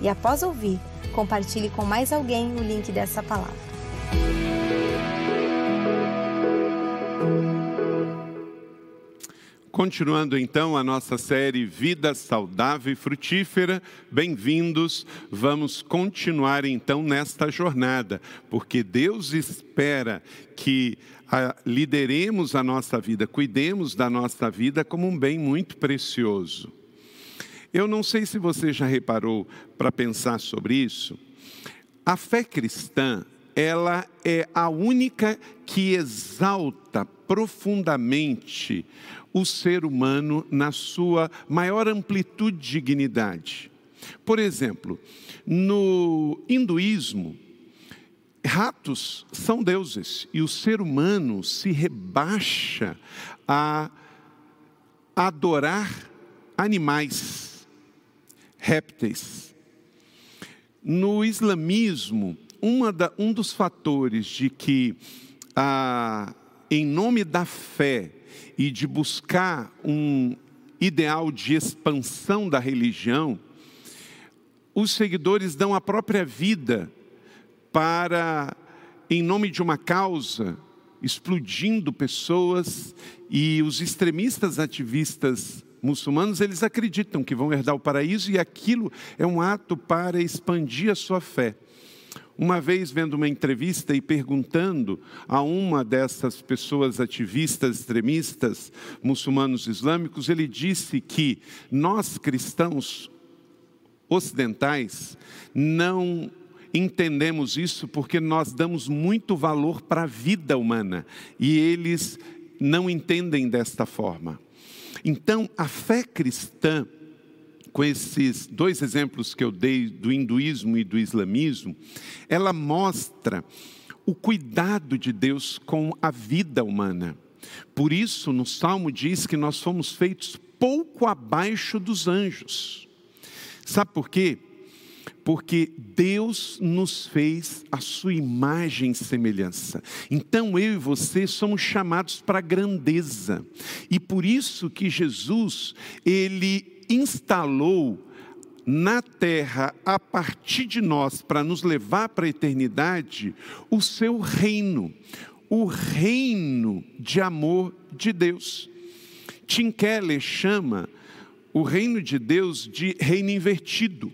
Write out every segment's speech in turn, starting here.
e após ouvir, compartilhe com mais alguém o link dessa palavra. Continuando então a nossa série Vida Saudável e Frutífera, bem-vindos. Vamos continuar então nesta jornada, porque Deus espera que a, lideremos a nossa vida, cuidemos da nossa vida como um bem muito precioso. Eu não sei se você já reparou para pensar sobre isso. A fé cristã, ela é a única que exalta profundamente o ser humano na sua maior amplitude de dignidade. Por exemplo, no hinduísmo, ratos são deuses e o ser humano se rebaixa a adorar animais, répteis. No islamismo, da, um dos fatores de que, ah, em nome da fé, e de buscar um ideal de expansão da religião, os seguidores dão a própria vida para, em nome de uma causa, explodindo pessoas e os extremistas ativistas muçulmanos, eles acreditam que vão herdar o paraíso e aquilo é um ato para expandir a sua fé. Uma vez vendo uma entrevista e perguntando a uma dessas pessoas ativistas, extremistas, muçulmanos islâmicos, ele disse que nós cristãos ocidentais não entendemos isso porque nós damos muito valor para a vida humana e eles não entendem desta forma. Então, a fé cristã com esses dois exemplos que eu dei do hinduísmo e do islamismo, ela mostra o cuidado de Deus com a vida humana. Por isso, no Salmo diz que nós fomos feitos pouco abaixo dos anjos. Sabe por quê? Porque Deus nos fez a sua imagem e semelhança. Então eu e você somos chamados para a grandeza. E por isso que Jesus, ele instalou na terra, a partir de nós, para nos levar para a eternidade, o seu reino, o reino de amor de Deus. Tim Keller chama o reino de Deus de reino invertido,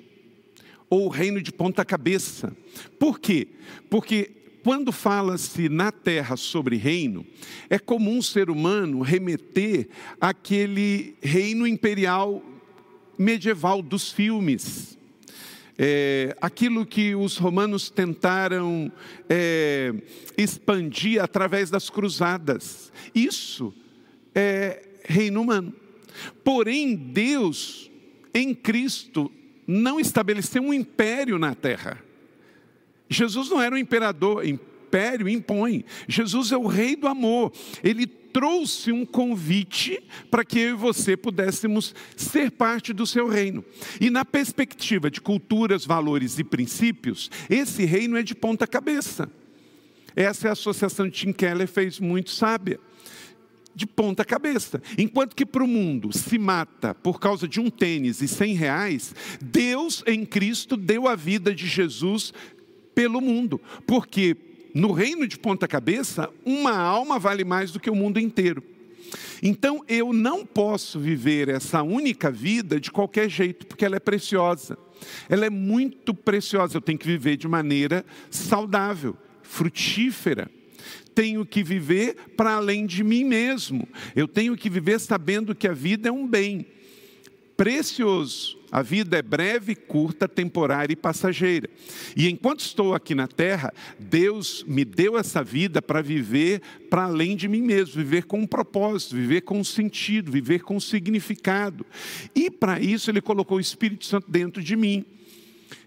ou reino de ponta-cabeça. Por quê? Porque quando fala-se na terra sobre reino, é comum o ser humano remeter àquele reino imperial medieval dos filmes. É, aquilo que os romanos tentaram é, expandir através das cruzadas. Isso é reino humano. Porém, Deus, em Cristo, não estabeleceu um império na terra. Jesus não era um imperador, império impõe. Jesus é o rei do amor. Ele trouxe um convite para que eu e você pudéssemos ser parte do seu reino. E na perspectiva de culturas, valores e princípios, esse reino é de ponta cabeça. Essa é a associação de Tim Keller fez muito sábia de ponta cabeça. Enquanto que para o mundo se mata por causa de um tênis e cem reais, Deus em Cristo deu a vida de Jesus pelo mundo. Porque no reino de ponta cabeça, uma alma vale mais do que o mundo inteiro. Então eu não posso viver essa única vida de qualquer jeito, porque ela é preciosa. Ela é muito preciosa. Eu tenho que viver de maneira saudável, frutífera. Tenho que viver para além de mim mesmo. Eu tenho que viver sabendo que a vida é um bem precioso. A vida é breve, curta, temporária e passageira. E enquanto estou aqui na terra, Deus me deu essa vida para viver para além de mim mesmo, viver com um propósito, viver com um sentido, viver com um significado. E para isso Ele colocou o Espírito Santo dentro de mim.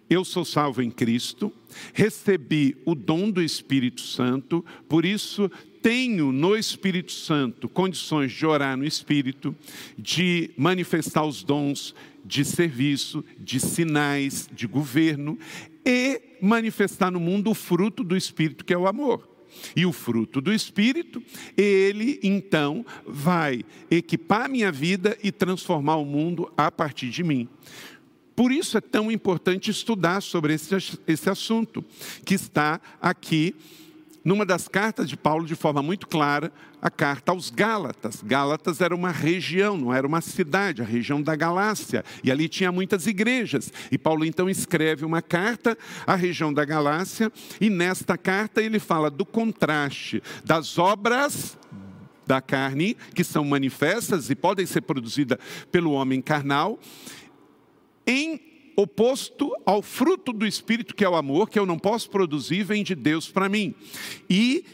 Eu sou salvo em Cristo, recebi o dom do Espírito Santo, por isso tenho no Espírito Santo condições de orar no Espírito, de manifestar os dons de serviço, de sinais, de governo e manifestar no mundo o fruto do Espírito, que é o amor. E o fruto do Espírito, ele então vai equipar minha vida e transformar o mundo a partir de mim. Por isso é tão importante estudar sobre esse, esse assunto, que está aqui numa das cartas de Paulo de forma muito clara, a carta aos Gálatas. Gálatas era uma região, não era uma cidade, a região da Galácia, e ali tinha muitas igrejas. E Paulo então escreve uma carta à região da Galácia, e nesta carta ele fala do contraste das obras da carne, que são manifestas e podem ser produzidas pelo homem carnal, em oposto ao fruto do Espírito, que é o amor, que eu não posso produzir, vem de Deus para mim. E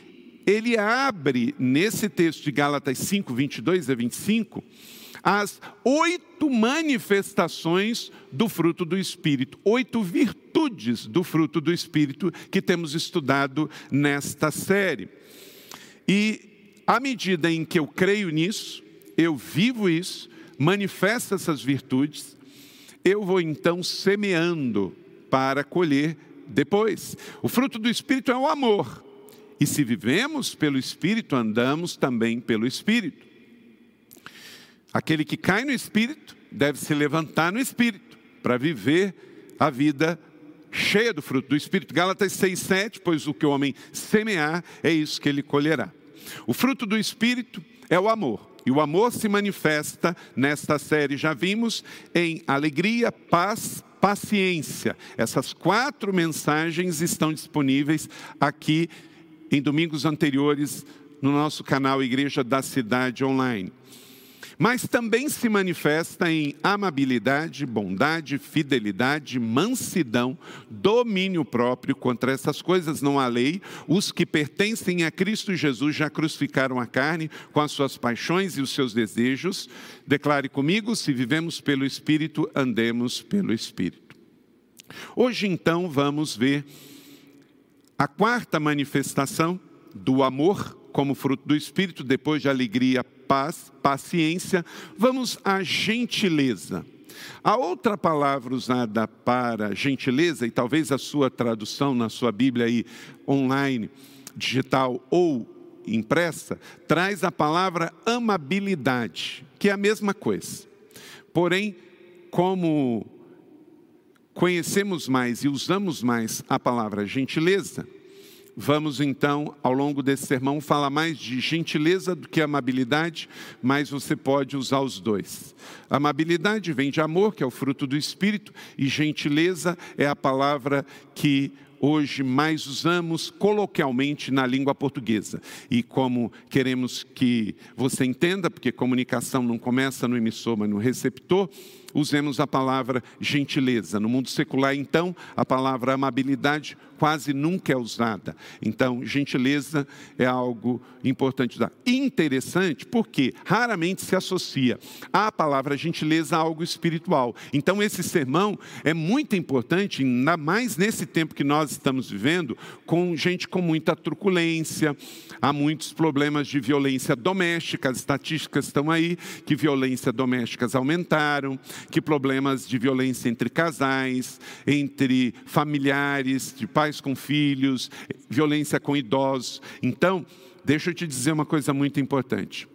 ele abre, nesse texto de Gálatas 5, 22 a 25, as oito manifestações do fruto do Espírito, oito virtudes do fruto do Espírito que temos estudado nesta série. E à medida em que eu creio nisso, eu vivo isso, manifesto essas virtudes, eu vou então semeando para colher depois. O fruto do Espírito é o amor. E se vivemos pelo Espírito, andamos também pelo Espírito. Aquele que cai no Espírito deve se levantar no Espírito para viver a vida cheia do fruto do Espírito. Gálatas 6,7, pois o que o homem semear é isso que ele colherá. O fruto do Espírito é o amor. E o amor se manifesta nesta série, já vimos, em alegria, paz, paciência. Essas quatro mensagens estão disponíveis aqui em domingos anteriores no nosso canal Igreja da Cidade Online mas também se manifesta em amabilidade, bondade, fidelidade, mansidão, domínio próprio. Contra essas coisas não há lei. Os que pertencem a Cristo Jesus já crucificaram a carne com as suas paixões e os seus desejos. Declare comigo: se vivemos pelo Espírito, andemos pelo Espírito. Hoje, então, vamos ver a quarta manifestação do amor como fruto do Espírito, depois de alegria, paz, paciência, vamos à gentileza. A outra palavra usada para gentileza, e talvez a sua tradução na sua Bíblia aí online, digital ou impressa, traz a palavra amabilidade, que é a mesma coisa. Porém, como conhecemos mais e usamos mais a palavra gentileza, Vamos então, ao longo desse sermão, falar mais de gentileza do que amabilidade, mas você pode usar os dois. Amabilidade vem de amor, que é o fruto do espírito, e gentileza é a palavra que hoje mais usamos coloquialmente na língua portuguesa. E como queremos que você entenda, porque comunicação não começa no emissor, mas no receptor, usemos a palavra gentileza. No mundo secular, então, a palavra amabilidade quase nunca é usada. Então, gentileza é algo importante. Interessante porque raramente se associa a palavra gentileza a algo espiritual. Então, esse sermão é muito importante, ainda mais nesse tempo que nós estamos vivendo, com gente com muita truculência, há muitos problemas de violência doméstica, as estatísticas estão aí, que violência domésticas aumentaram, que problemas de violência entre casais, entre familiares, de pais com filhos, violência com idosos. Então, deixa eu te dizer uma coisa muito importante.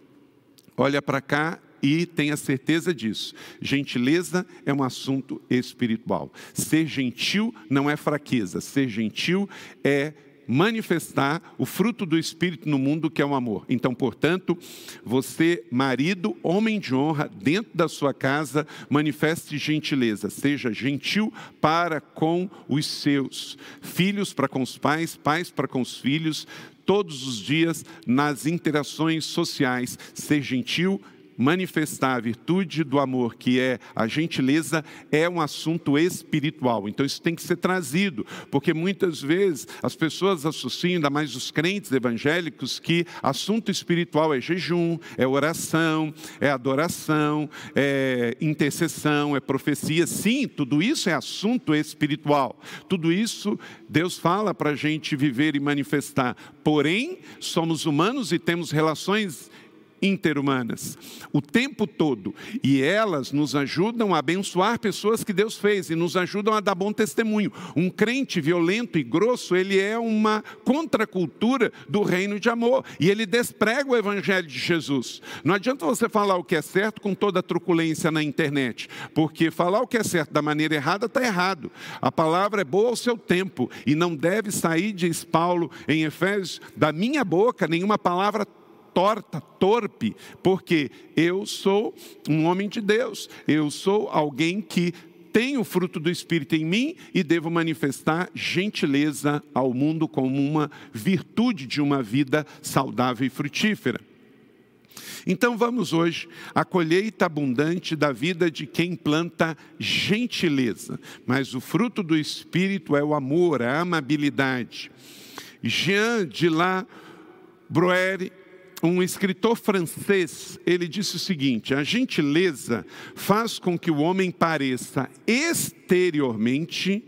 Olha para cá e tenha certeza disso. Gentileza é um assunto espiritual. Ser gentil não é fraqueza, ser gentil é manifestar o fruto do Espírito no mundo, que é o amor. Então, portanto, você, marido, homem de honra, dentro da sua casa, manifeste gentileza, seja gentil para com os seus filhos, para com os pais, pais para com os filhos, todos os dias nas interações sociais, ser gentil, manifestar a virtude do amor, que é a gentileza, é um assunto espiritual. Então isso tem que ser trazido, porque muitas vezes as pessoas associam, ainda mais os crentes evangélicos, que assunto espiritual é jejum, é oração, é adoração, é intercessão, é profecia. Sim, tudo isso é assunto espiritual. Tudo isso Deus fala para a gente viver e manifestar. Porém, somos humanos e temos relações interhumanas, o tempo todo. E elas nos ajudam a abençoar pessoas que Deus fez e nos ajudam a dar bom testemunho. Um crente violento e grosso, ele é uma contracultura do reino de amor e ele desprega o evangelho de Jesus. Não adianta você falar o que é certo com toda a truculência na internet, porque falar o que é certo da maneira errada está errado. A palavra é boa ao seu tempo e não deve sair, diz Paulo em Efésios, da minha boca nenhuma palavra torta, torpe, porque eu sou um homem de Deus, eu sou alguém que tem o fruto do Espírito em mim e devo manifestar gentileza ao mundo como uma virtude de uma vida saudável e frutífera. Então vamos hoje à colheita abundante da vida de quem planta gentileza, mas o fruto do Espírito é o amor, a amabilidade. Jean de La Broere um escritor francês, ele disse o seguinte: a gentileza faz com que o homem pareça exteriormente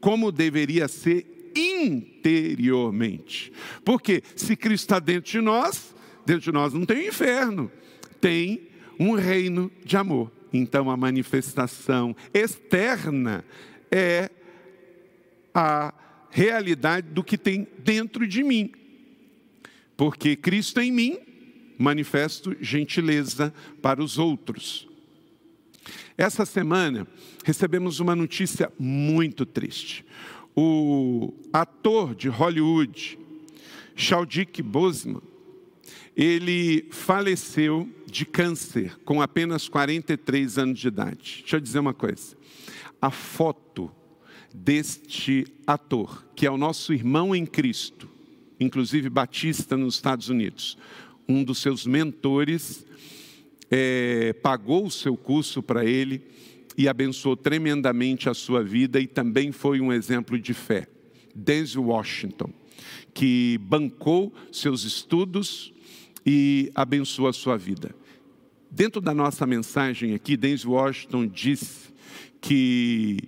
como deveria ser interiormente. Porque se Cristo está dentro de nós, dentro de nós não tem o inferno, tem um reino de amor. Então a manifestação externa é a realidade do que tem dentro de mim porque Cristo em mim manifesto gentileza para os outros. Essa semana recebemos uma notícia muito triste. O ator de Hollywood, Chadwick Boseman, ele faleceu de câncer com apenas 43 anos de idade. Deixa eu dizer uma coisa. A foto deste ator, que é o nosso irmão em Cristo, inclusive batista nos Estados Unidos. Um dos seus mentores é, pagou o seu curso para ele e abençoou tremendamente a sua vida e também foi um exemplo de fé. Denzel Washington, que bancou seus estudos e abençoou a sua vida. Dentro da nossa mensagem aqui, Denzel Washington disse que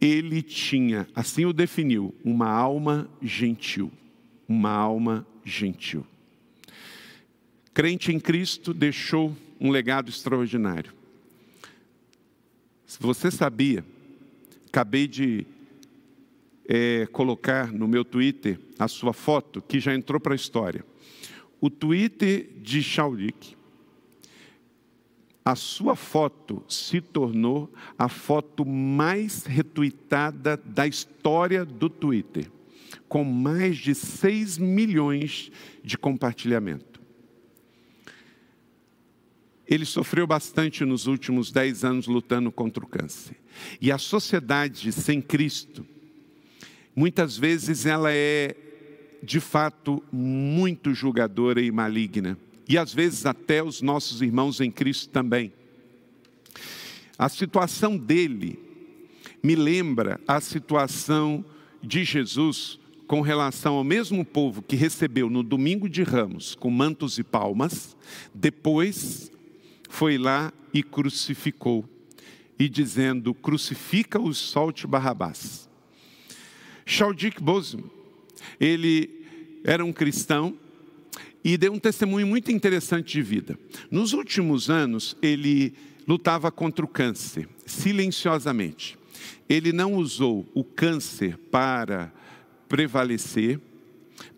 ele tinha, assim o definiu, uma alma gentil uma alma gentil. Crente em Cristo deixou um legado extraordinário. Se você sabia, acabei de é, colocar no meu Twitter a sua foto, que já entrou para a história. O Twitter de Chaulik, a sua foto se tornou a foto mais retuitada da história do Twitter com mais de 6 milhões de compartilhamento. Ele sofreu bastante nos últimos 10 anos lutando contra o câncer. E a sociedade sem Cristo, muitas vezes ela é, de fato, muito julgadora e maligna. E às vezes até os nossos irmãos em Cristo também. A situação dele me lembra a situação de Jesus com relação ao mesmo povo que recebeu no domingo de ramos com mantos e palmas, depois foi lá e crucificou, e dizendo: crucifica-os, solte Barrabás. Chaldic Boseman, ele era um cristão e deu um testemunho muito interessante de vida. Nos últimos anos, ele lutava contra o câncer, silenciosamente. Ele não usou o câncer para prevalecer,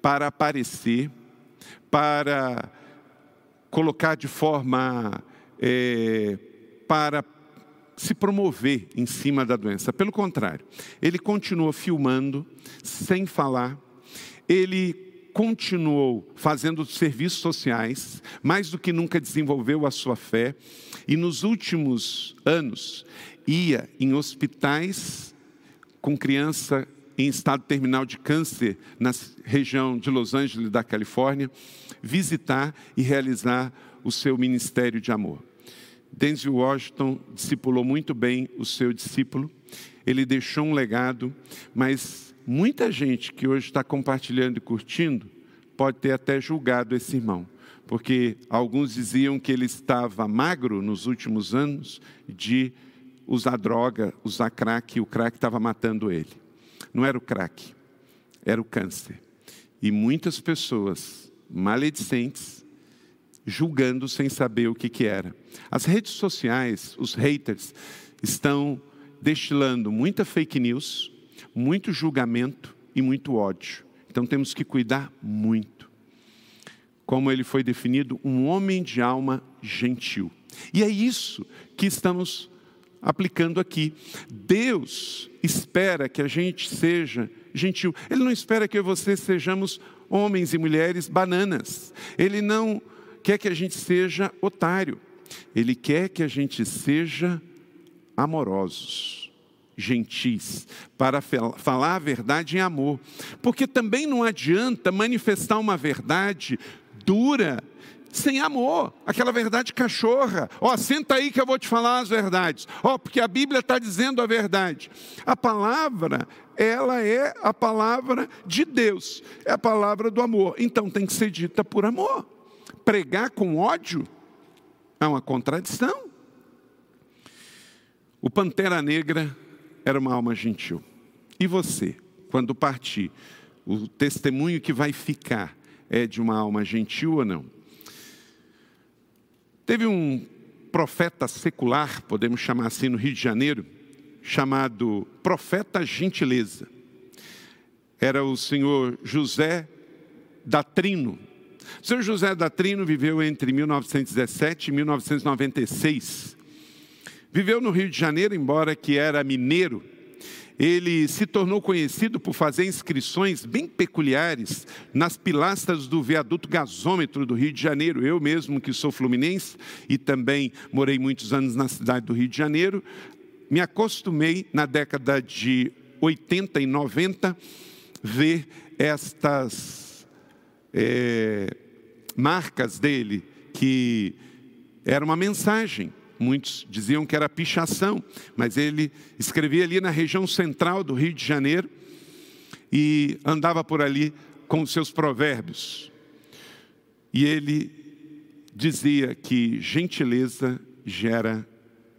para aparecer, para colocar de forma é, para se promover em cima da doença. Pelo contrário, ele continuou filmando sem falar, ele continuou fazendo serviços sociais, mais do que nunca desenvolveu a sua fé, e nos últimos anos ia em hospitais com criança em estado terminal de câncer na região de Los Angeles, da Califórnia, visitar e realizar o seu ministério de amor. Denzel Washington discipulou muito bem o seu discípulo, ele deixou um legado, mas muita gente que hoje está compartilhando e curtindo pode ter até julgado esse irmão, porque alguns diziam que ele estava magro nos últimos anos de usar droga, usar crack, e o crack estava matando ele. Não era o crack, era o câncer. E muitas pessoas maledicentes julgando sem saber o que, que era. As redes sociais, os haters, estão destilando muita fake news, muito julgamento e muito ódio. Então temos que cuidar muito. Como ele foi definido, um homem de alma gentil. E é isso que estamos aplicando aqui. Deus espera que a gente seja gentil. Ele não espera que você sejamos homens e mulheres bananas. Ele não quer que a gente seja otário. Ele quer que a gente seja amorosos, gentis, para falar a verdade em amor. Porque também não adianta manifestar uma verdade dura sem amor, aquela verdade cachorra. Ó, oh, senta aí que eu vou te falar as verdades. Ó, oh, porque a Bíblia está dizendo a verdade. A palavra, ela é a palavra de Deus, é a palavra do amor. Então tem que ser dita por amor. Pregar com ódio é uma contradição. O Pantera Negra era uma alma gentil. E você, quando partir, o testemunho que vai ficar é de uma alma gentil ou não? Teve um profeta secular, podemos chamar assim, no Rio de Janeiro, chamado Profeta Gentileza. Era o senhor José Datrino. O senhor José Datrino viveu entre 1917 e 1996. Viveu no Rio de Janeiro, embora que era mineiro, ele se tornou conhecido por fazer inscrições bem peculiares nas pilastras do viaduto gasômetro do Rio de Janeiro. Eu mesmo, que sou fluminense e também morei muitos anos na cidade do Rio de Janeiro, me acostumei na década de 80 e 90 ver estas é, marcas dele, que era uma mensagem Muitos diziam que era pichação, mas ele escrevia ali na região central do Rio de Janeiro e andava por ali com os seus provérbios. E ele dizia que gentileza gera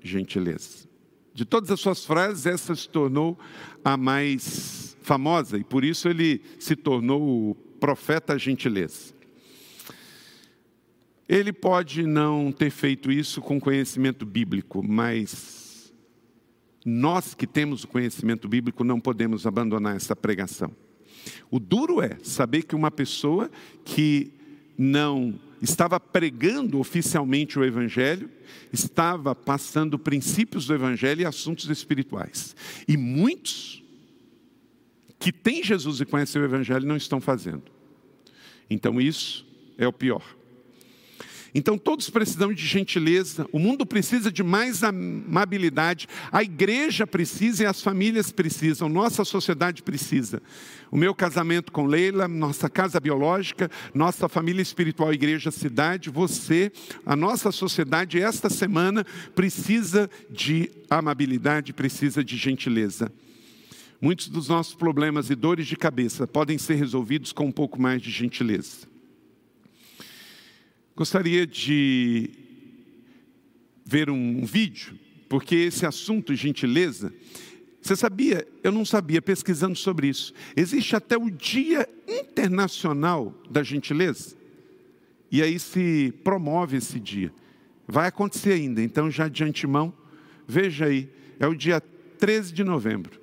gentileza. De todas as suas frases, essa se tornou a mais famosa e por isso ele se tornou o profeta gentileza. Ele pode não ter feito isso com conhecimento bíblico, mas nós que temos o conhecimento bíblico não podemos abandonar essa pregação. O duro é saber que uma pessoa que não estava pregando oficialmente o Evangelho, estava passando princípios do Evangelho e assuntos espirituais. E muitos que têm Jesus e conhecem o Evangelho não estão fazendo. Então isso é o pior. Então todos precisam de gentileza, o mundo precisa de mais amabilidade, a igreja precisa e as famílias precisam, nossa sociedade precisa. O meu casamento com Leila, nossa casa biológica, nossa família espiritual, igreja, cidade, você, a nossa sociedade, esta semana precisa de amabilidade, precisa de gentileza. Muitos dos nossos problemas e dores de cabeça podem ser resolvidos com um pouco mais de gentileza. Gostaria de ver um vídeo, porque esse assunto, gentileza, você sabia? Eu não sabia, pesquisando sobre isso. Existe até o Dia Internacional da Gentileza. E aí se promove esse dia. Vai acontecer ainda, então já de antemão, veja aí, é o dia 13 de novembro.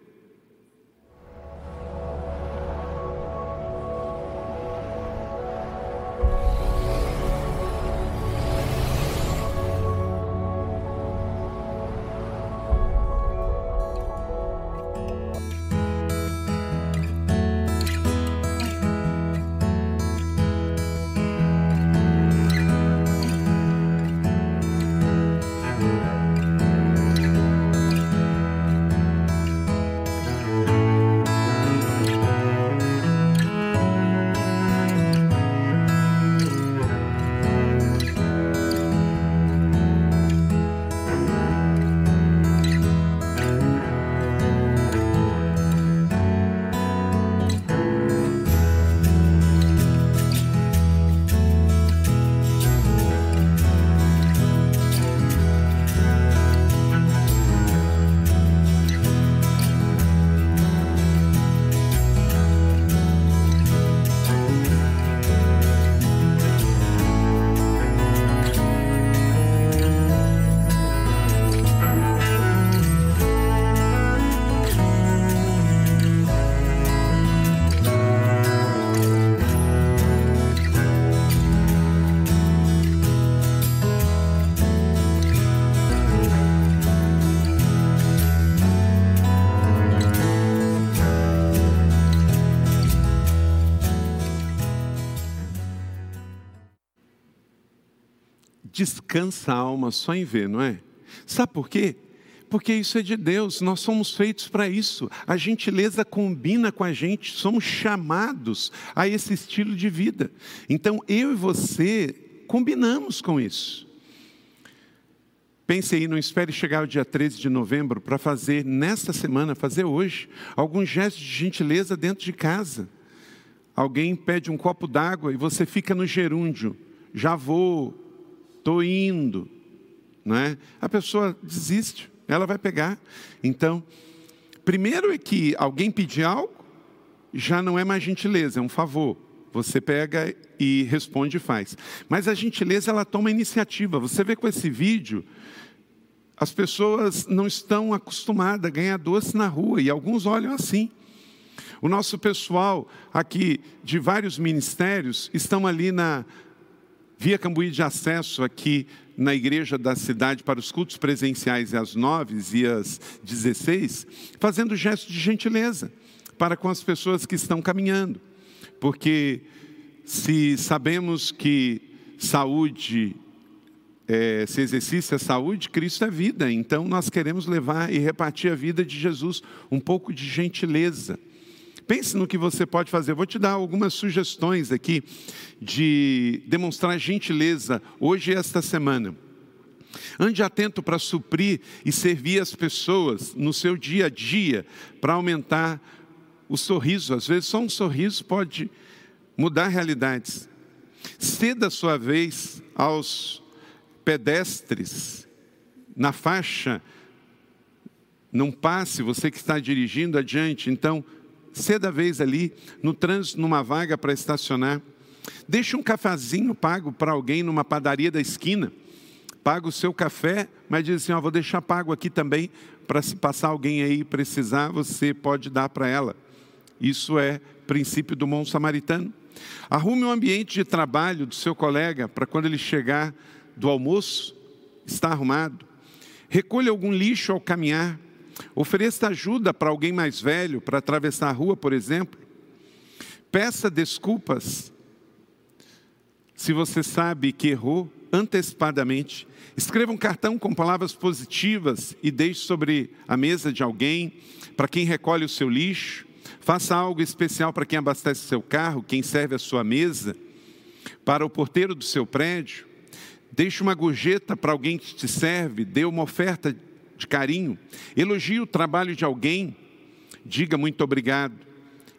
Descansa a alma só em ver, não é? Sabe por quê? Porque isso é de Deus, nós somos feitos para isso. A gentileza combina com a gente, somos chamados a esse estilo de vida. Então eu e você combinamos com isso. Pense aí, não espere chegar o dia 13 de novembro para fazer nesta semana, fazer hoje, algum gesto de gentileza dentro de casa. Alguém pede um copo d'água e você fica no gerúndio. Já vou, estou indo. Não é? A pessoa desiste, ela vai pegar. Então, primeiro é que alguém pedir algo, já não é mais gentileza, é um favor. Você pega e responde e faz. Mas a gentileza, ela toma iniciativa. Você vê com esse vídeo, as pessoas não estão acostumadas a ganhar doce na rua e alguns olham assim. O nosso pessoal aqui de vários ministérios estão ali na Via Cambuí de acesso aqui na igreja da cidade para os cultos presenciais às nove e às dezesseis, fazendo gesto de gentileza para com as pessoas que estão caminhando. Porque se sabemos que saúde é, se exercício é saúde, Cristo é vida. Então nós queremos levar e repartir a vida de Jesus, um pouco de gentileza. Pense no que você pode fazer. Eu vou te dar algumas sugestões aqui de demonstrar gentileza hoje e esta semana. Ande atento para suprir e servir as pessoas no seu dia a dia, para aumentar o sorriso. Às vezes, só um sorriso pode mudar realidades. Ceda a sua vez aos pedestres na faixa, não passe, você que está dirigindo adiante, então, ceda vez ali, no trânsito, numa vaga para estacionar. Deixe um cafezinho pago para alguém numa padaria da esquina. Paga o seu café, mas diz assim: ó, vou deixar pago aqui também, para se passar alguém aí precisar, você pode dar para ela. Isso é princípio do bom samaritano. Arrume um ambiente de trabalho do seu colega para quando ele chegar do almoço está arrumado. Recolha algum lixo ao caminhar. Ofereça ajuda para alguém mais velho para atravessar a rua, por exemplo. Peça desculpas se você sabe que errou antecipadamente. Escreva um cartão com palavras positivas e deixe sobre a mesa de alguém, para quem recolhe o seu lixo. Faça algo especial para quem abastece seu carro, quem serve a sua mesa, para o porteiro do seu prédio. Deixe uma gorjeta para alguém que te serve, dê uma oferta de carinho, elogie o trabalho de alguém, diga muito obrigado.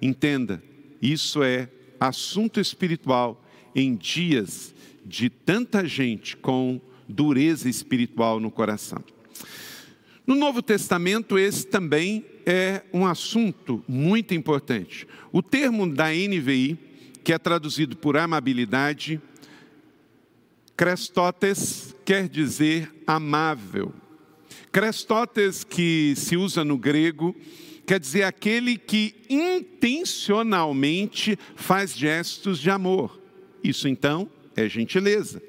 Entenda, isso é assunto espiritual em dias de tanta gente com dureza espiritual no coração. No Novo Testamento, esse também é um assunto muito importante. O termo da NVI, que é traduzido por amabilidade, Crestotes quer dizer amável. Crestotes, que se usa no grego, quer dizer aquele que intencionalmente faz gestos de amor. Isso então é gentileza.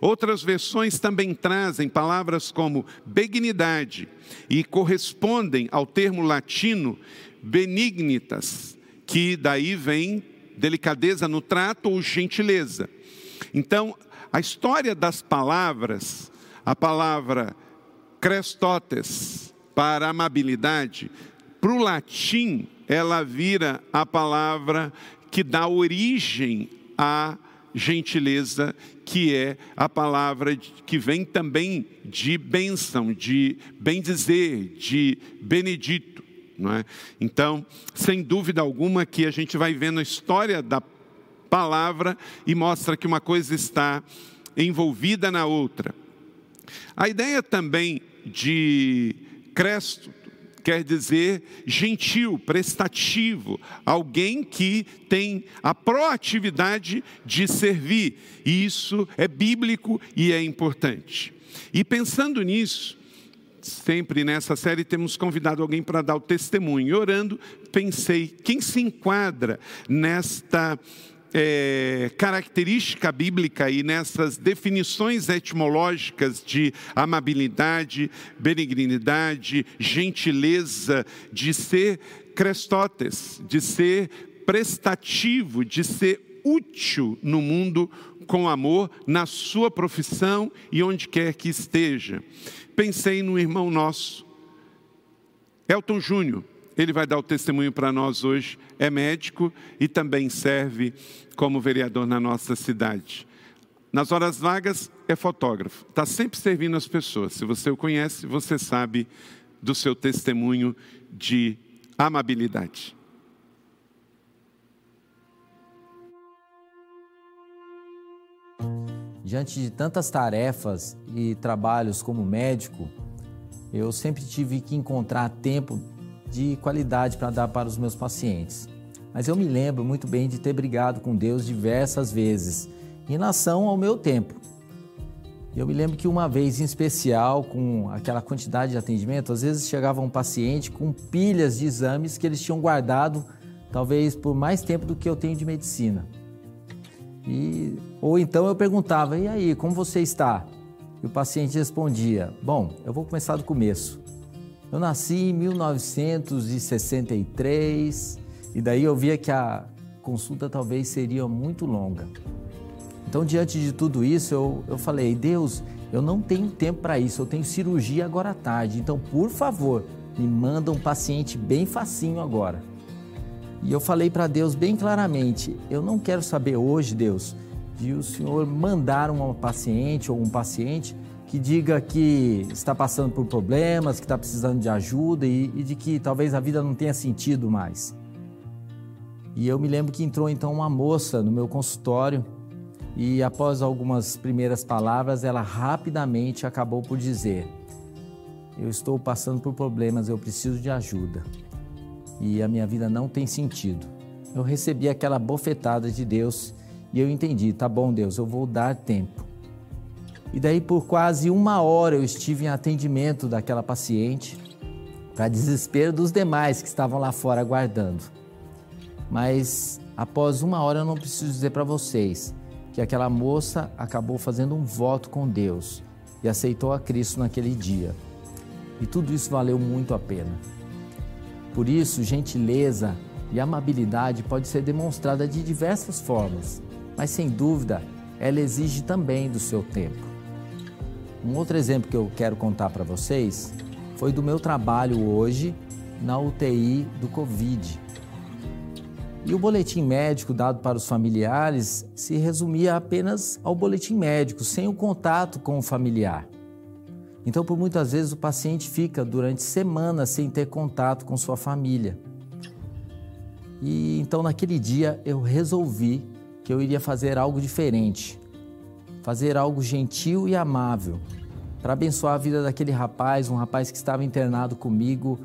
Outras versões também trazem palavras como benignidade e correspondem ao termo latino benignitas, que daí vem delicadeza no trato ou gentileza. Então, a história das palavras, a palavra crestotes para amabilidade, para o latim, ela vira a palavra que dá origem à gentileza, que é a palavra que vem também de bênção, de bem dizer, de benedito. Não é? Então, sem dúvida alguma que a gente vai vendo a história da palavra e mostra que uma coisa está envolvida na outra. A ideia também de cresto quer dizer gentil, prestativo, alguém que tem a proatividade de servir. E isso é bíblico e é importante. E pensando nisso, sempre nessa série temos convidado alguém para dar o testemunho. E orando, pensei, quem se enquadra nesta é, característica bíblica e nessas definições etimológicas de amabilidade, benignidade, gentileza, de ser crestotes, de ser prestativo, de ser útil no mundo com amor na sua profissão e onde quer que esteja. Pensei no irmão nosso, Elton Júnior. Ele vai dar o testemunho para nós hoje. É médico e também serve como vereador na nossa cidade. Nas horas vagas, é fotógrafo. Está sempre servindo as pessoas. Se você o conhece, você sabe do seu testemunho de amabilidade. Diante de tantas tarefas e trabalhos como médico, eu sempre tive que encontrar tempo de qualidade para dar para os meus pacientes. Mas eu me lembro muito bem de ter brigado com Deus diversas vezes em relação ao meu tempo. Eu me lembro que uma vez em especial, com aquela quantidade de atendimento, às vezes chegava um paciente com pilhas de exames que eles tinham guardado, talvez por mais tempo do que eu tenho de medicina. E, ou então eu perguntava: e aí, como você está? E o paciente respondia: Bom, eu vou começar do começo. Eu nasci em 1963 e daí eu via que a consulta talvez seria muito longa. Então, diante de tudo isso, eu, eu falei: Deus, eu não tenho tempo para isso, eu tenho cirurgia agora à tarde, então, por favor, me manda um paciente bem facinho agora. E eu falei para Deus bem claramente: eu não quero saber hoje, Deus, de o Senhor mandar uma paciente ou um paciente que diga que está passando por problemas, que está precisando de ajuda e, e de que talvez a vida não tenha sentido mais. E eu me lembro que entrou então uma moça no meu consultório e após algumas primeiras palavras, ela rapidamente acabou por dizer: Eu estou passando por problemas, eu preciso de ajuda e a minha vida não tem sentido. Eu recebi aquela bofetada de Deus e eu entendi, tá bom, Deus, eu vou dar tempo. E daí por quase uma hora eu estive em atendimento daquela paciente, para desespero dos demais que estavam lá fora aguardando. Mas após uma hora eu não preciso dizer para vocês que aquela moça acabou fazendo um voto com Deus e aceitou a Cristo naquele dia. E tudo isso valeu muito a pena. Por isso, gentileza e amabilidade pode ser demonstrada de diversas formas, mas sem dúvida, ela exige também do seu tempo. Um outro exemplo que eu quero contar para vocês foi do meu trabalho hoje na UTI do Covid. E o boletim médico dado para os familiares se resumia apenas ao boletim médico, sem o contato com o familiar. Então, por muitas vezes, o paciente fica durante semanas sem ter contato com sua família. E então, naquele dia, eu resolvi que eu iria fazer algo diferente, fazer algo gentil e amável, para abençoar a vida daquele rapaz, um rapaz que estava internado comigo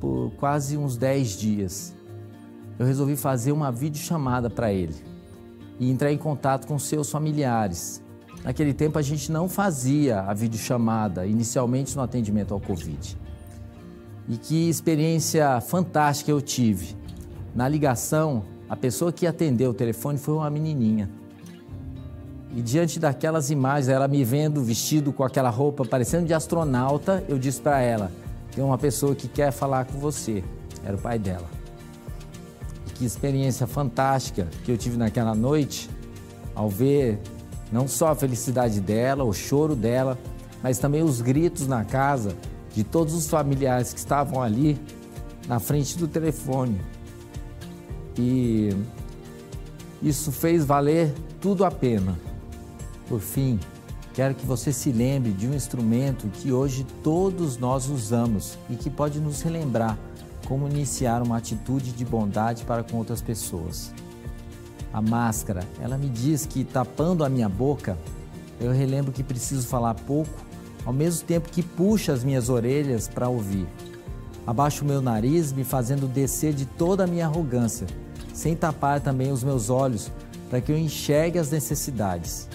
por quase uns 10 dias. Eu resolvi fazer uma videochamada para ele e entrar em contato com seus familiares Naquele tempo a gente não fazia a videochamada, inicialmente no atendimento ao Covid. E que experiência fantástica eu tive. Na ligação, a pessoa que atendeu o telefone foi uma menininha. E diante daquelas imagens, ela me vendo vestido com aquela roupa parecendo de astronauta, eu disse para ela: tem uma pessoa que quer falar com você. Era o pai dela. E que experiência fantástica que eu tive naquela noite ao ver não só a felicidade dela, o choro dela, mas também os gritos na casa de todos os familiares que estavam ali na frente do telefone. E isso fez valer tudo a pena. Por fim, quero que você se lembre de um instrumento que hoje todos nós usamos e que pode nos relembrar como iniciar uma atitude de bondade para com outras pessoas a máscara, ela me diz que tapando a minha boca, eu relembro que preciso falar pouco, ao mesmo tempo que puxa as minhas orelhas para ouvir. Abaixo o meu nariz, me fazendo descer de toda a minha arrogância, sem tapar também os meus olhos, para que eu enxergue as necessidades.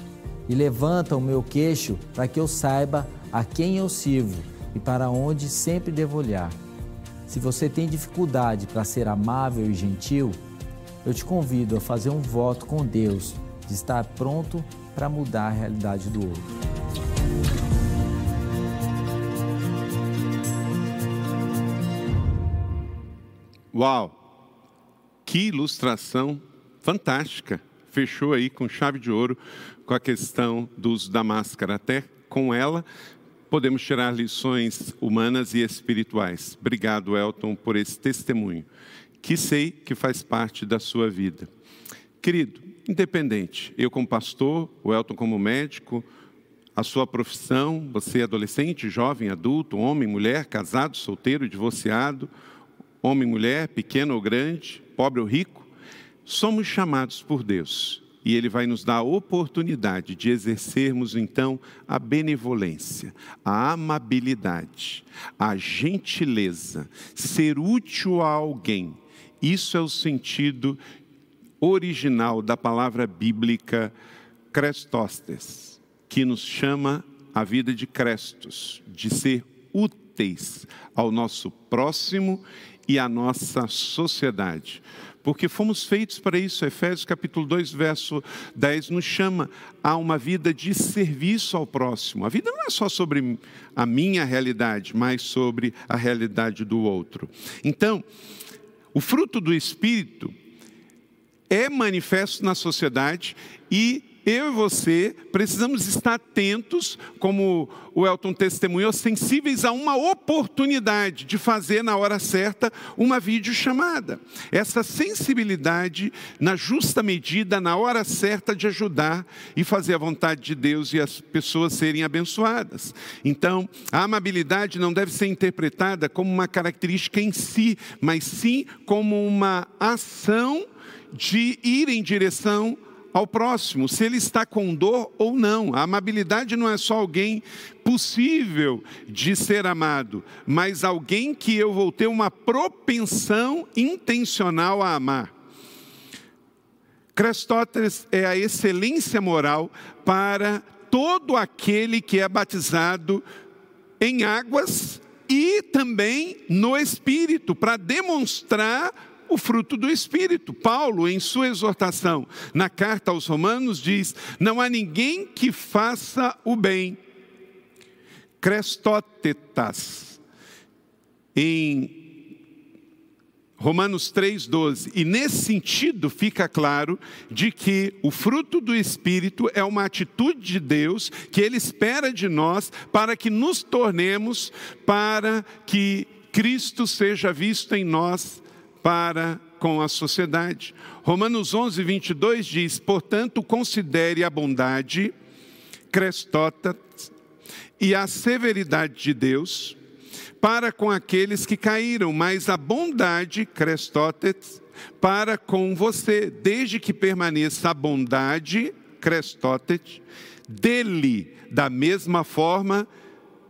E levanta o meu queixo para que eu saiba a quem eu sirvo e para onde sempre devo olhar. Se você tem dificuldade para ser amável e gentil, eu te convido a fazer um voto com Deus de estar pronto para mudar a realidade do outro. Uau! Que ilustração fantástica! fechou aí com chave de ouro com a questão do uso da máscara. Até com ela podemos tirar lições humanas e espirituais. Obrigado, Elton, por esse testemunho, que sei que faz parte da sua vida. Querido, independente, eu como pastor, o Elton como médico, a sua profissão, você é adolescente, jovem, adulto, homem, mulher, casado, solteiro, divorciado, homem, mulher, pequeno ou grande, pobre ou rico, somos chamados por Deus e Ele vai nos dar a oportunidade de exercermos então a benevolência, a amabilidade, a gentileza, ser útil a alguém. Isso é o sentido original da palavra bíblica Crestóstes, que nos chama a vida de Crestos, de ser úteis ao nosso próximo e à nossa sociedade porque fomos feitos para isso. Efésios capítulo 2, verso 10 nos chama a uma vida de serviço ao próximo. A vida não é só sobre a minha realidade, mas sobre a realidade do outro. Então, o fruto do espírito é manifesto na sociedade e eu e você precisamos estar atentos, como o Elton testemunhou, sensíveis a uma oportunidade de fazer na hora certa uma videochamada. Essa sensibilidade na justa medida, na hora certa de ajudar e fazer a vontade de Deus e as pessoas serem abençoadas. Então, a amabilidade não deve ser interpretada como uma característica em si, mas sim como uma ação de ir em direção ao próximo, se ele está com dor ou não. A amabilidade não é só alguém possível de ser amado, mas alguém que eu vou ter uma propensão intencional a amar. Crestóteles é a excelência moral para todo aquele que é batizado em águas e também no Espírito, para demonstrar o fruto do Espírito. Paulo, em sua exortação na carta aos Romanos, diz: Não há ninguém que faça o bem. Crestótetas, em Romanos 3,12. E nesse sentido fica claro de que o fruto do Espírito é uma atitude de Deus que Ele espera de nós para que nos tornemos, para que Cristo seja visto em nós para com a sociedade. Romanos 11, 22 diz: Portanto, considere a bondade, crestota e a severidade de Deus para com aqueles que caíram, mas a bondade, crestótetes, para com você, desde que permaneça a bondade, crestótetes, dele, da mesma forma,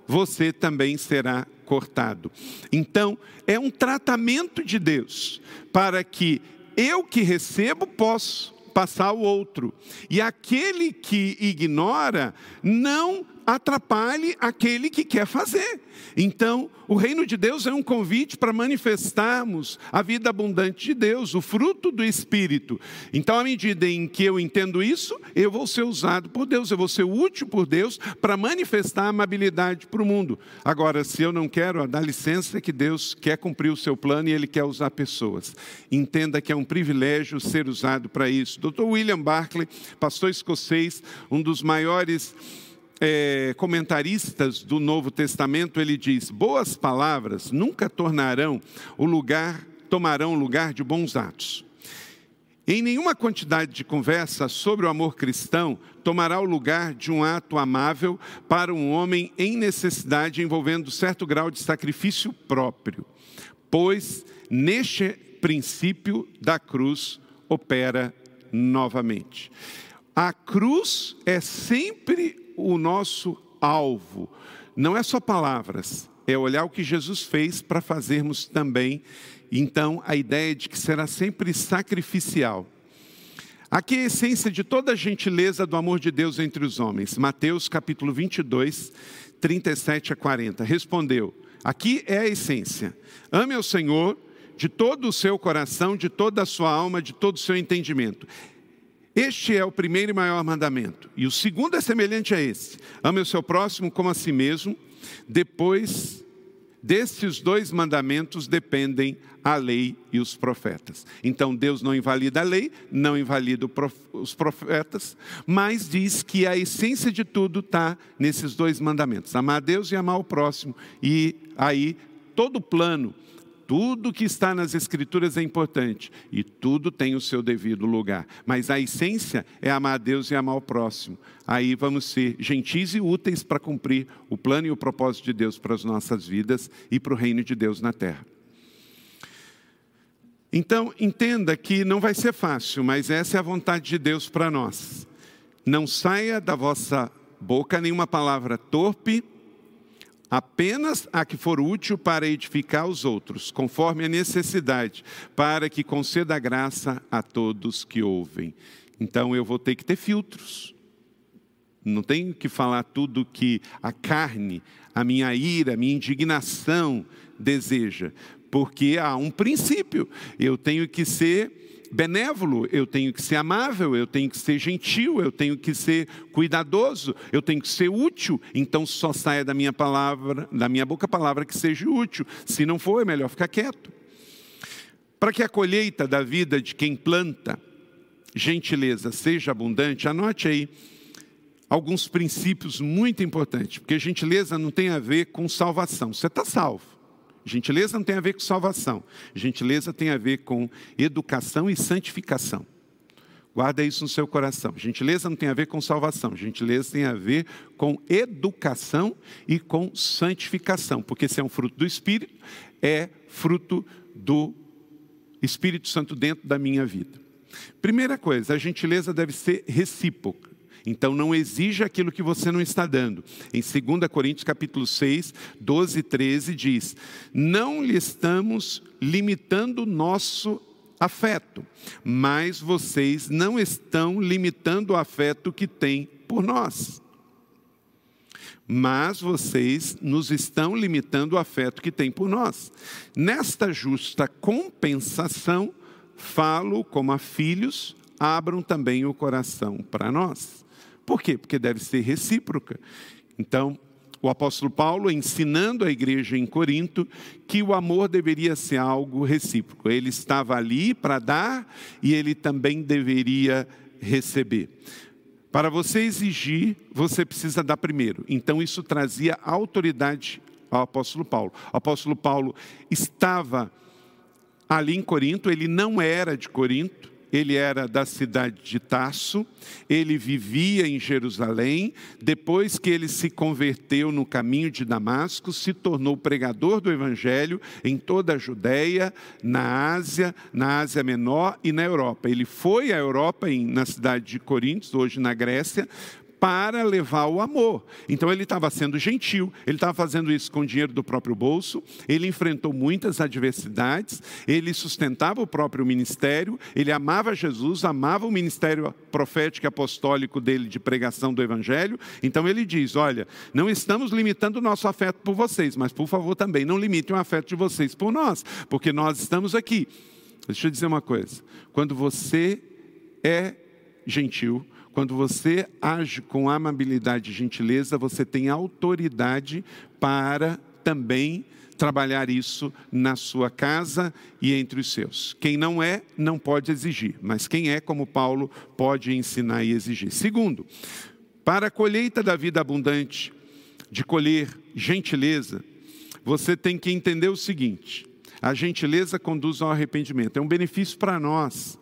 você também será cortado. Então, é um tratamento de Deus para que eu que recebo possa passar ao outro. E aquele que ignora não atrapalhe aquele que quer fazer. Então, o reino de Deus é um convite para manifestarmos a vida abundante de Deus, o fruto do Espírito. Então, à medida em que eu entendo isso, eu vou ser usado por Deus, eu vou ser útil por Deus para manifestar a amabilidade para o mundo. Agora, se eu não quero, dá licença que Deus quer cumprir o seu plano e Ele quer usar pessoas. Entenda que é um privilégio ser usado para isso. Dr. William Barclay, pastor escocês, um dos maiores é, comentaristas do Novo Testamento, ele diz: boas palavras nunca tornarão o lugar, tomarão o lugar de bons atos. Em nenhuma quantidade de conversa sobre o amor cristão tomará o lugar de um ato amável para um homem em necessidade envolvendo certo grau de sacrifício próprio, pois neste princípio da cruz opera novamente. A cruz é sempre o nosso alvo. Não é só palavras, é olhar o que Jesus fez para fazermos também. Então, a ideia de que será sempre sacrificial. Aqui é a essência de toda a gentileza do amor de Deus entre os homens. Mateus capítulo 22, 37 a 40. Respondeu: Aqui é a essência. Ame ao Senhor de todo o seu coração, de toda a sua alma, de todo o seu entendimento. Este é o primeiro e maior mandamento. E o segundo é semelhante a esse: ame o seu próximo como a si mesmo. Depois Destes dois mandamentos dependem a lei e os profetas. Então Deus não invalida a lei, não invalida os profetas, mas diz que a essência de tudo está nesses dois mandamentos: amar a Deus e amar o próximo. E aí todo o plano tudo que está nas Escrituras é importante e tudo tem o seu devido lugar. Mas a essência é amar a Deus e amar o próximo. Aí vamos ser gentis e úteis para cumprir o plano e o propósito de Deus para as nossas vidas e para o reino de Deus na terra. Então, entenda que não vai ser fácil, mas essa é a vontade de Deus para nós. Não saia da vossa boca nenhuma palavra torpe, apenas a que for útil para edificar os outros, conforme a necessidade, para que conceda graça a todos que ouvem. Então eu vou ter que ter filtros. Não tenho que falar tudo que a carne, a minha ira, a minha indignação deseja, porque há um princípio. Eu tenho que ser benévolo, eu tenho que ser amável, eu tenho que ser gentil, eu tenho que ser cuidadoso, eu tenho que ser útil. Então só saia da minha palavra, da minha boca a palavra que seja útil. Se não for, é melhor ficar quieto. Para que a colheita da vida de quem planta gentileza seja abundante, anote aí alguns princípios muito importantes, porque gentileza não tem a ver com salvação. Você está salvo. Gentileza não tem a ver com salvação. Gentileza tem a ver com educação e santificação. Guarda isso no seu coração. Gentileza não tem a ver com salvação. Gentileza tem a ver com educação e com santificação. Porque se é um fruto do Espírito, é fruto do Espírito Santo dentro da minha vida. Primeira coisa, a gentileza deve ser recíproca. Então não exija aquilo que você não está dando. Em 2 Coríntios capítulo 6, 12 e 13 diz: "Não lhe estamos limitando nosso afeto, mas vocês não estão limitando o afeto que têm por nós." mas vocês nos estão limitando o afeto que têm por nós. Nesta justa compensação, falo como a filhos, abram também o coração para nós. Por quê? Porque deve ser recíproca. Então, o apóstolo Paulo ensinando a igreja em Corinto que o amor deveria ser algo recíproco. Ele estava ali para dar e ele também deveria receber. Para você exigir, você precisa dar primeiro. Então isso trazia autoridade ao apóstolo Paulo. O apóstolo Paulo estava ali em Corinto, ele não era de Corinto, ele era da cidade de Tarso, ele vivia em Jerusalém, depois que ele se converteu no caminho de Damasco, se tornou pregador do evangelho em toda a Judéia, na Ásia, na Ásia Menor e na Europa. Ele foi à Europa, na cidade de Corinto, hoje na Grécia, para levar o amor. Então ele estava sendo gentil, ele estava fazendo isso com dinheiro do próprio bolso, ele enfrentou muitas adversidades, ele sustentava o próprio ministério, ele amava Jesus, amava o ministério profético e apostólico dele de pregação do evangelho. Então ele diz: "Olha, não estamos limitando o nosso afeto por vocês, mas por favor também não limitem o afeto de vocês por nós, porque nós estamos aqui." Deixa eu dizer uma coisa. Quando você é gentil, quando você age com amabilidade e gentileza, você tem autoridade para também trabalhar isso na sua casa e entre os seus. Quem não é, não pode exigir, mas quem é, como Paulo, pode ensinar e exigir. Segundo, para a colheita da vida abundante, de colher gentileza, você tem que entender o seguinte: a gentileza conduz ao arrependimento, é um benefício para nós,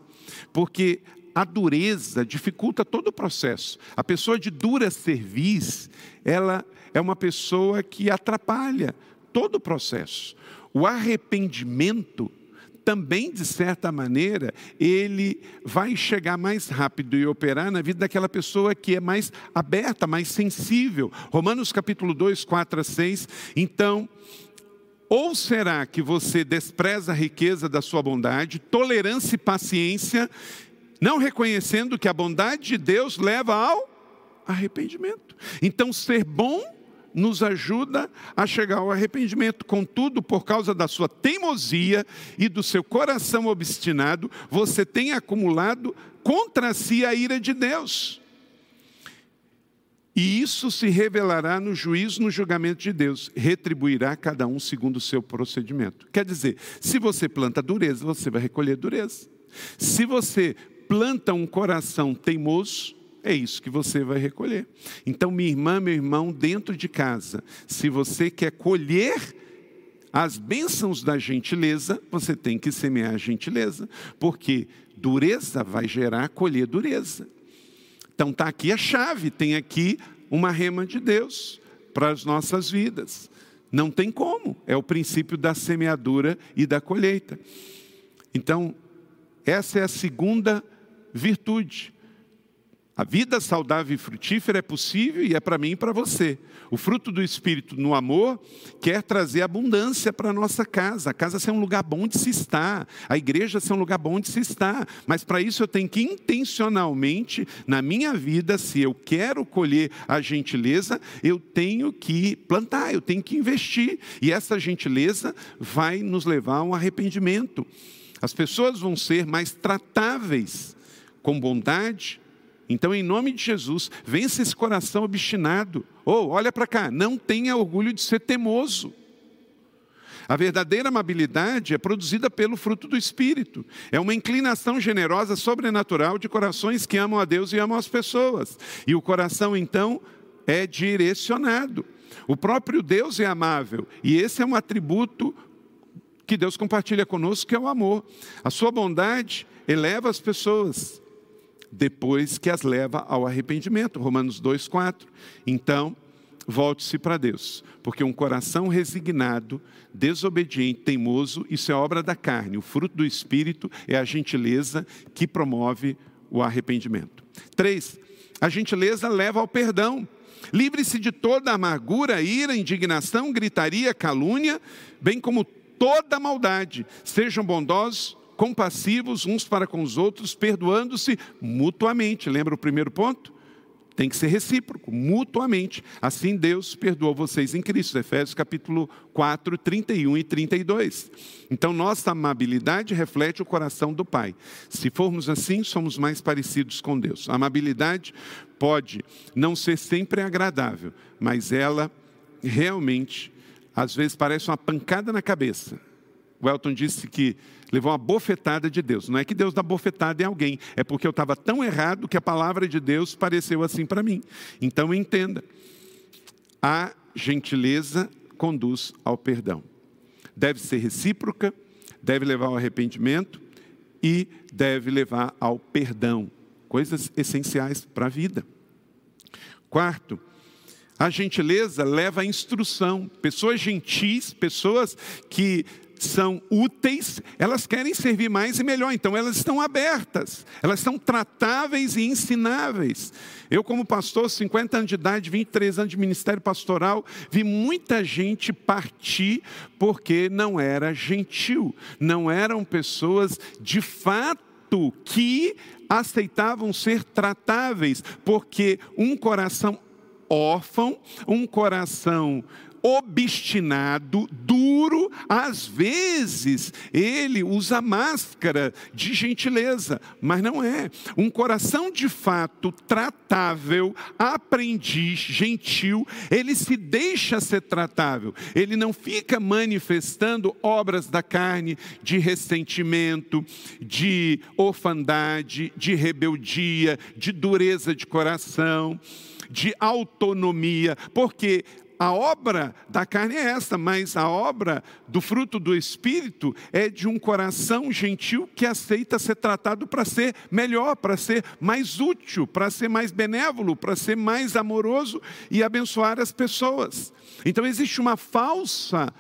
porque a dureza dificulta todo o processo. A pessoa de dura cerviz, ela é uma pessoa que atrapalha todo o processo. O arrependimento também, de certa maneira, ele vai chegar mais rápido e operar na vida daquela pessoa que é mais aberta, mais sensível. Romanos capítulo 2, 4 a 6. Então, ou será que você despreza a riqueza da sua bondade, tolerância e paciência, não reconhecendo que a bondade de Deus leva ao arrependimento. Então, ser bom nos ajuda a chegar ao arrependimento. Contudo, por causa da sua teimosia e do seu coração obstinado, você tem acumulado contra si a ira de Deus. E isso se revelará no juízo, no julgamento de Deus. Retribuirá cada um segundo o seu procedimento. Quer dizer, se você planta dureza, você vai recolher dureza. Se você planta um coração teimoso, é isso que você vai recolher. Então, minha irmã, meu irmão, dentro de casa, se você quer colher as bênçãos da gentileza, você tem que semear a gentileza, porque dureza vai gerar colher dureza. Então está aqui a chave, tem aqui uma rema de Deus para as nossas vidas. Não tem como, é o princípio da semeadura e da colheita. Então, essa é a segunda virtude. A vida saudável e frutífera é possível e é para mim e para você. O fruto do Espírito no amor quer trazer abundância para a nossa casa. A casa ser um lugar bom de se estar, a igreja ser um lugar bom de se estar. Mas para isso eu tenho que intencionalmente, na minha vida, se eu quero colher a gentileza, eu tenho que plantar, eu tenho que investir. E essa gentileza vai nos levar a um arrependimento. As pessoas vão ser mais tratáveis com bondade, então, em nome de Jesus, vence esse coração obstinado. Ou, oh, olha para cá, não tenha orgulho de ser teimoso. A verdadeira amabilidade é produzida pelo fruto do Espírito. É uma inclinação generosa, sobrenatural de corações que amam a Deus e amam as pessoas. E o coração, então, é direcionado. O próprio Deus é amável. E esse é um atributo que Deus compartilha conosco, que é o amor. A sua bondade eleva as pessoas depois que as leva ao arrependimento. Romanos 2:4. Então, volte-se para Deus, porque um coração resignado, desobediente, teimoso, isso é obra da carne. O fruto do espírito é a gentileza que promove o arrependimento. Três, a gentileza leva ao perdão. Livre-se de toda amargura, ira, indignação, gritaria, calúnia, bem como toda maldade. Sejam bondosos compassivos uns para com os outros, perdoando-se mutuamente. Lembra o primeiro ponto? Tem que ser recíproco, mutuamente. Assim Deus perdoou vocês em Cristo. Efésios capítulo 4, 31 e 32. Então, nossa amabilidade reflete o coração do Pai. Se formos assim, somos mais parecidos com Deus. A amabilidade pode não ser sempre agradável, mas ela realmente, às vezes, parece uma pancada na cabeça. O Elton disse que levou uma bofetada de Deus. Não é que Deus dá bofetada em alguém, é porque eu estava tão errado que a palavra de Deus pareceu assim para mim. Então entenda: a gentileza conduz ao perdão. Deve ser recíproca, deve levar ao arrependimento e deve levar ao perdão. Coisas essenciais para a vida. Quarto, a gentileza leva à instrução. Pessoas gentis, pessoas que são úteis, elas querem servir mais e melhor, então elas estão abertas, elas são tratáveis e ensináveis. Eu, como pastor, 50 anos de idade, 23 anos de ministério pastoral, vi muita gente partir porque não era gentil, não eram pessoas de fato que aceitavam ser tratáveis, porque um coração órfão, um coração obstinado, duro, às vezes ele usa máscara de gentileza, mas não é. Um coração de fato tratável, aprendiz, gentil, ele se deixa ser tratável, ele não fica manifestando obras da carne de ressentimento, de orfandade, de rebeldia, de dureza de coração de autonomia, porque a obra da carne é esta, mas a obra do fruto do Espírito é de um coração gentil que aceita ser tratado para ser melhor, para ser mais útil, para ser mais benévolo, para ser mais amoroso e abençoar as pessoas. Então existe uma falsa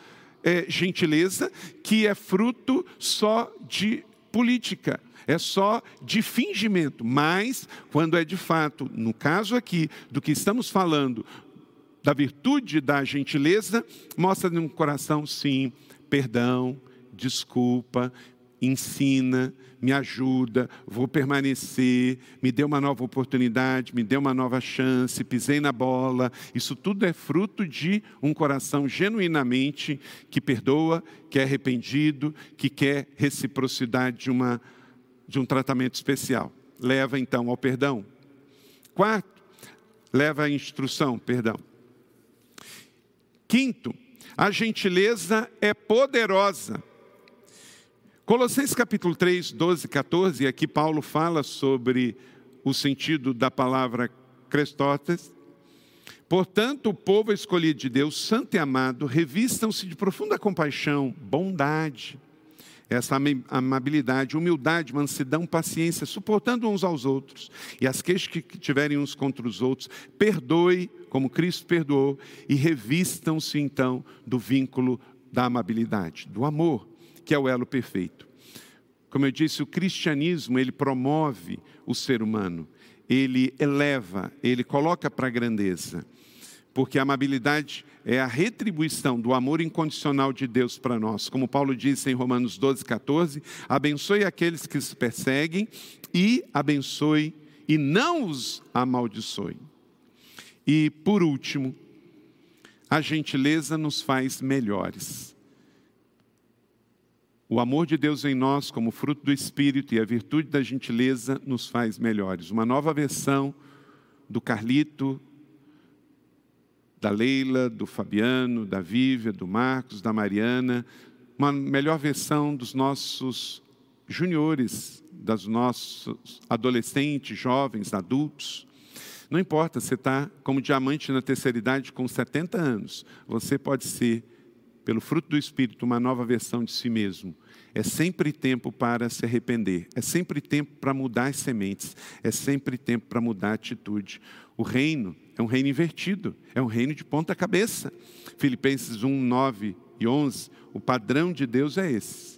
é, gentileza que é fruto só de política é só de fingimento, mas quando é de fato, no caso aqui, do que estamos falando, da virtude da gentileza, mostra no coração, sim, perdão, desculpa, ensina, me ajuda, vou permanecer, me dê uma nova oportunidade, me dê uma nova chance, pisei na bola. Isso tudo é fruto de um coração genuinamente que perdoa, que é arrependido, que quer reciprocidade de, uma, de um tratamento especial. Leva então ao perdão. Quarto, leva à instrução, perdão. Quinto, a gentileza é poderosa. Colossenses capítulo 3, 12 e 14, aqui Paulo fala sobre o sentido da palavra Crestotes. Portanto, o povo escolhido de Deus, santo e amado, revistam-se de profunda compaixão, bondade, essa amabilidade, humildade, mansidão, paciência, suportando uns aos outros. E as queixas que tiverem uns contra os outros, perdoe, como Cristo perdoou, e revistam-se então do vínculo da amabilidade, do amor, que é o elo perfeito. Como eu disse, o cristianismo, ele promove o ser humano, ele eleva, ele coloca para a grandeza porque a amabilidade é a retribuição do amor incondicional de Deus para nós. Como Paulo disse em Romanos 12, 14: abençoe aqueles que os perseguem e abençoe e não os amaldiçoe. E por último, a gentileza nos faz melhores. O amor de Deus em nós, como fruto do Espírito, e a virtude da gentileza nos faz melhores. Uma nova versão do Carlito da Leila, do Fabiano, da Vívia, do Marcos, da Mariana, uma melhor versão dos nossos juniores, dos nossos adolescentes, jovens, adultos. Não importa, você está como diamante na terceira idade com 70 anos, você pode ser, pelo fruto do Espírito, uma nova versão de si mesmo. É sempre tempo para se arrepender, é sempre tempo para mudar as sementes, é sempre tempo para mudar a atitude. O reino é um reino invertido, é um reino de ponta cabeça. Filipenses 1, 9 e 11, o padrão de Deus é esse.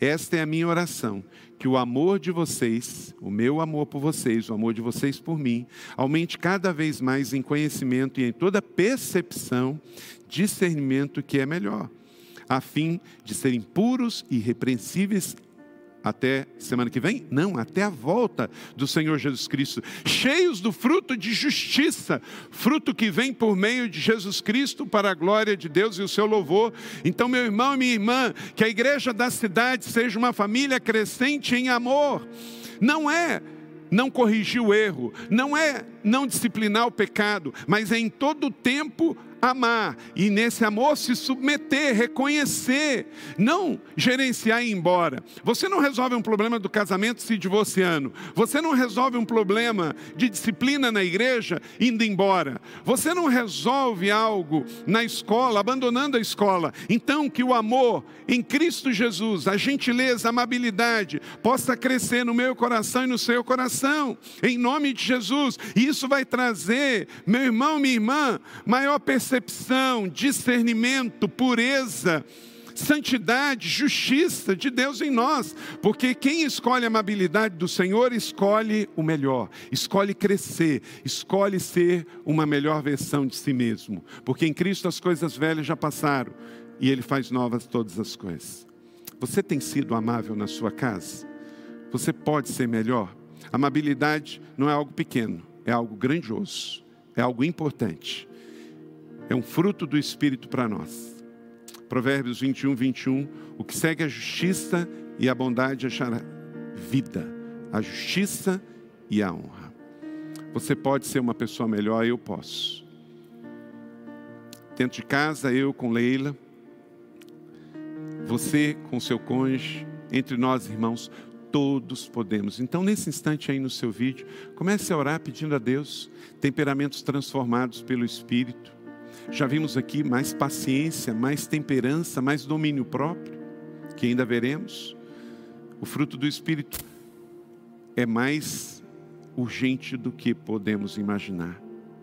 Esta é a minha oração, que o amor de vocês, o meu amor por vocês, o amor de vocês por mim, aumente cada vez mais em conhecimento e em toda percepção, discernimento que é melhor, a fim de serem puros e irrepreensíveis até semana que vem? Não, até a volta do Senhor Jesus Cristo, cheios do fruto de justiça, fruto que vem por meio de Jesus Cristo para a glória de Deus e o seu louvor. Então, meu irmão e minha irmã, que a igreja da cidade seja uma família crescente em amor. Não é não corrigir o erro, não é não disciplinar o pecado, mas é em todo o tempo amar e nesse amor se submeter, reconhecer, não gerenciar e ir embora. Você não resolve um problema do casamento se divorciando. Você não resolve um problema de disciplina na igreja indo embora. Você não resolve algo na escola abandonando a escola. Então que o amor em Cristo Jesus, a gentileza, a amabilidade possa crescer no meu coração e no seu coração, em nome de Jesus. E isso vai trazer, meu irmão, minha irmã, maior percepção percepção, discernimento, pureza, santidade, justiça de Deus em nós, porque quem escolhe a amabilidade do Senhor escolhe o melhor, escolhe crescer, escolhe ser uma melhor versão de si mesmo, porque em Cristo as coisas velhas já passaram e Ele faz novas todas as coisas. Você tem sido amável na sua casa? Você pode ser melhor? Amabilidade não é algo pequeno, é algo grandioso, é algo importante é um fruto do Espírito para nós. Provérbios 21, 21. O que segue a justiça e a bondade achará vida, a justiça e a honra. Você pode ser uma pessoa melhor, eu posso. Dentro de casa, eu com Leila, você com seu cônjuge, entre nós irmãos, todos podemos. Então, nesse instante aí no seu vídeo, comece a orar pedindo a Deus temperamentos transformados pelo Espírito já vimos aqui mais paciência, mais temperança, mais domínio próprio, que ainda veremos. O fruto do Espírito é mais urgente do que podemos imaginar.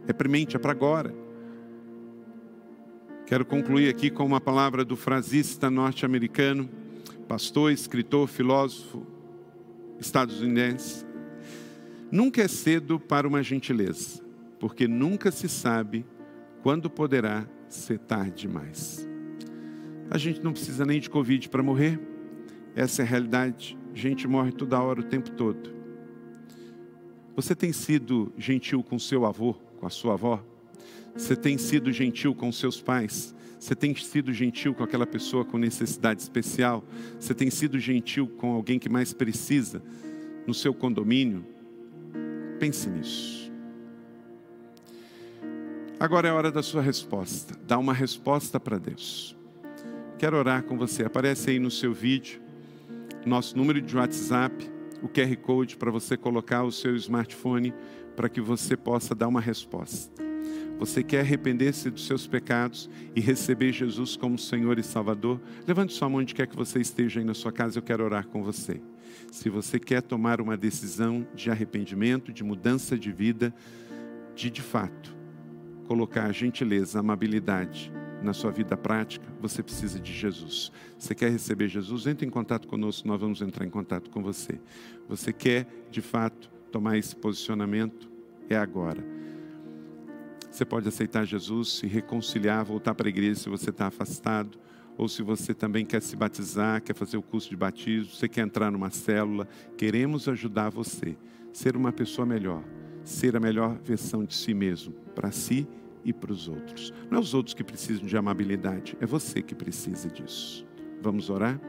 É premente, é para agora. Quero concluir aqui com uma palavra do frasista norte-americano, pastor, escritor, filósofo estadunidense. Nunca é cedo para uma gentileza, porque nunca se sabe quando poderá ser tarde demais? A gente não precisa nem de Covid para morrer. Essa é a realidade. A gente morre toda hora, o tempo todo. Você tem sido gentil com seu avô, com a sua avó? Você tem sido gentil com seus pais? Você tem sido gentil com aquela pessoa com necessidade especial? Você tem sido gentil com alguém que mais precisa no seu condomínio? Pense nisso. Agora é a hora da sua resposta. Dá uma resposta para Deus. Quero orar com você. Aparece aí no seu vídeo nosso número de WhatsApp, o QR Code para você colocar o seu smartphone para que você possa dar uma resposta. Você quer arrepender-se dos seus pecados e receber Jesus como Senhor e Salvador? Levante sua mão onde quer que você esteja aí na sua casa, eu quero orar com você. Se você quer tomar uma decisão de arrependimento, de mudança de vida, de de fato colocar gentileza, amabilidade na sua vida prática, você precisa de Jesus. Você quer receber Jesus? Entre em contato conosco, nós vamos entrar em contato com você. Você quer, de fato, tomar esse posicionamento? É agora. Você pode aceitar Jesus, se reconciliar, voltar para a igreja se você está afastado, ou se você também quer se batizar, quer fazer o curso de batismo, você quer entrar numa célula. Queremos ajudar você a ser uma pessoa melhor, ser a melhor versão de si mesmo, para si e para os outros. Não é os outros que precisam de amabilidade, é você que precisa disso. Vamos orar?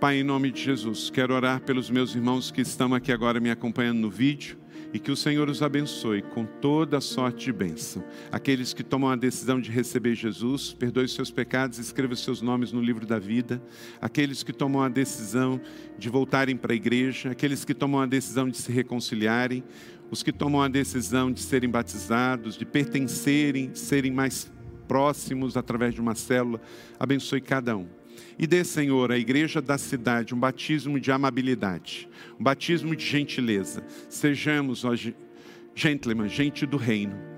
Pai, em nome de Jesus, quero orar pelos meus irmãos que estão aqui agora me acompanhando no vídeo e que o Senhor os abençoe com toda sorte de bênção. Aqueles que tomam a decisão de receber Jesus, perdoe os seus pecados, escreva os seus nomes no livro da vida. Aqueles que tomam a decisão de voltarem para a igreja, aqueles que tomam a decisão de se reconciliarem, os que tomam a decisão de serem batizados, de pertencerem, serem mais próximos através de uma célula, abençoe cada um. E dê, Senhor, à igreja da cidade um batismo de amabilidade, um batismo de gentileza. Sejamos, ó, gentlemen, gente do reino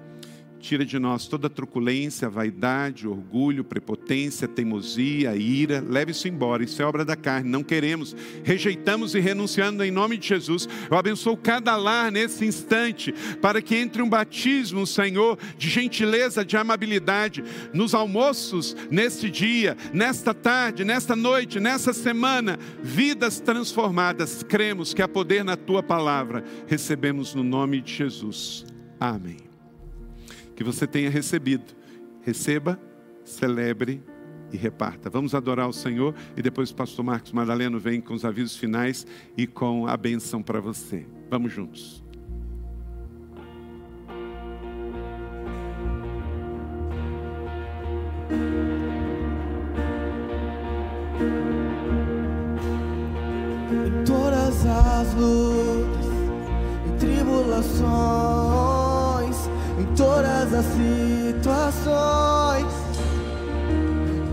Tira de nós toda truculência, vaidade, orgulho, prepotência, teimosia, ira. Leve isso embora. Isso é obra da carne. Não queremos. Rejeitamos e renunciando em nome de Jesus. Eu abençoo cada lar nesse instante, para que entre um batismo, Senhor, de gentileza, de amabilidade, nos almoços, neste dia, nesta tarde, nesta noite, nessa semana, vidas transformadas. Cremos que há poder na tua palavra. Recebemos no nome de Jesus. Amém que você tenha recebido. Receba, celebre e reparta. Vamos adorar o Senhor e depois o pastor Marcos Madaleno vem com os avisos finais e com a bênção para você. Vamos juntos. Em todas as lutas e tribulações em todas as situações.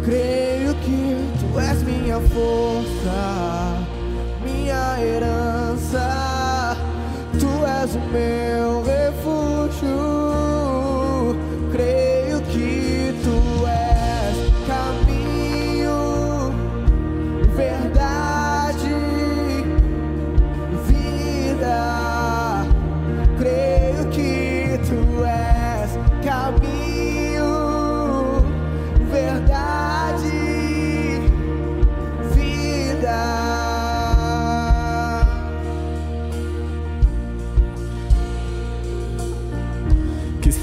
Creio que tu és minha força, minha herança. Tu és o meu refúgio.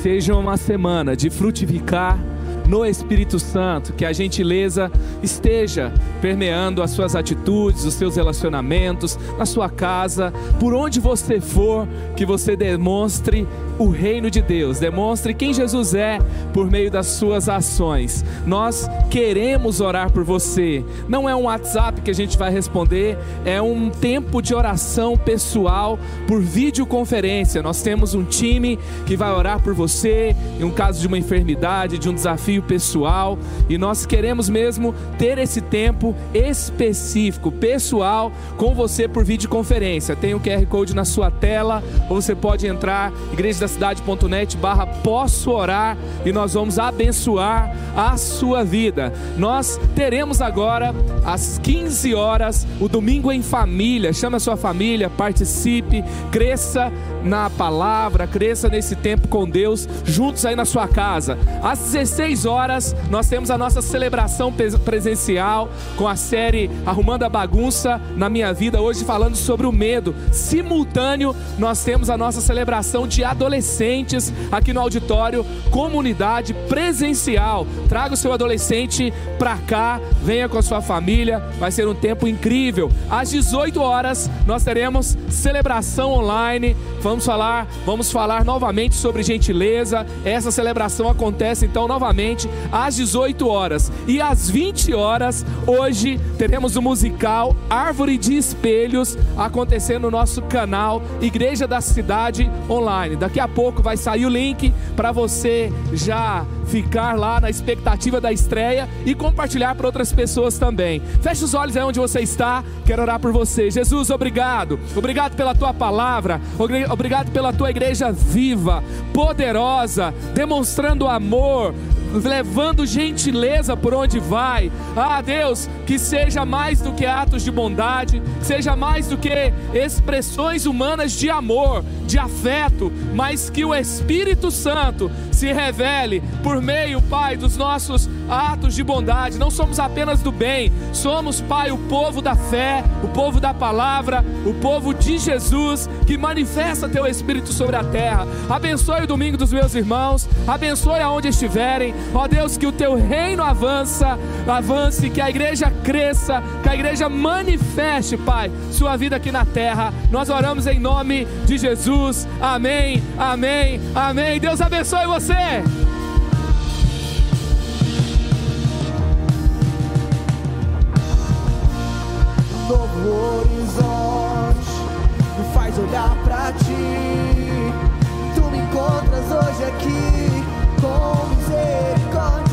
Seja uma semana de frutificar no Espírito Santo, que a gentileza esteja permeando as suas atitudes, os seus relacionamentos, na sua casa, por onde você for, que você demonstre o reino de Deus, demonstre quem Jesus é por meio das suas ações. Nós queremos orar por você. Não é um WhatsApp que a gente vai responder, é um tempo de oração pessoal por videoconferência. Nós temos um time que vai orar por você em um caso de uma enfermidade, de um desafio pessoal, e nós queremos mesmo ter esse tempo específico, pessoal, com você por videoconferência. Tem o QR Code na sua tela, ou você pode entrar igreja cidade.net barra posso orar e nós vamos abençoar a sua vida. Nós teremos agora às 15 horas o domingo em família. Chama a sua família, participe, cresça na palavra, cresça nesse tempo com Deus, juntos aí na sua casa. Às 16 16 horas, nós temos a nossa celebração presencial com a série Arrumando a Bagunça na Minha Vida, hoje falando sobre o medo. Simultâneo, nós temos a nossa celebração de adolescentes aqui no auditório, comunidade presencial. Traga o seu adolescente para cá, venha com a sua família, vai ser um tempo incrível. Às 18 horas, nós teremos celebração online. Vamos falar, vamos falar novamente sobre gentileza. Essa celebração acontece então novamente às 18 horas. E às 20 horas, hoje, teremos o musical Árvore de Espelhos acontecendo no nosso canal Igreja da Cidade Online. Daqui a pouco vai sair o link para você já ficar lá na expectativa da estreia e compartilhar para outras pessoas também. Feche os olhos aí onde você está, quero orar por você. Jesus, obrigado. Obrigado pela tua palavra, obrigado pela tua igreja viva, poderosa, demonstrando amor, levando gentileza por onde vai. Ah, Deus, que seja mais do que atos de bondade, seja mais do que expressões humanas de amor, de afeto, mas que o Espírito Santo se revele por meio, Pai, dos nossos atos de bondade. Não somos apenas do bem, somos, Pai, o povo da fé, o povo da palavra, o povo de Jesus que manifesta teu Espírito sobre a terra. Abençoe o domingo dos meus irmãos, abençoe aonde estiverem. Ó Deus, que o teu reino avança, avance, que a igreja cresça, que a igreja manifeste, Pai, sua vida aqui na terra. Nós oramos em nome de Jesus. Amém. Amém. Amém. Deus abençoe você. um novo horizonte me faz olhar para ti. Tu me encontras hoje aqui com misericórdia.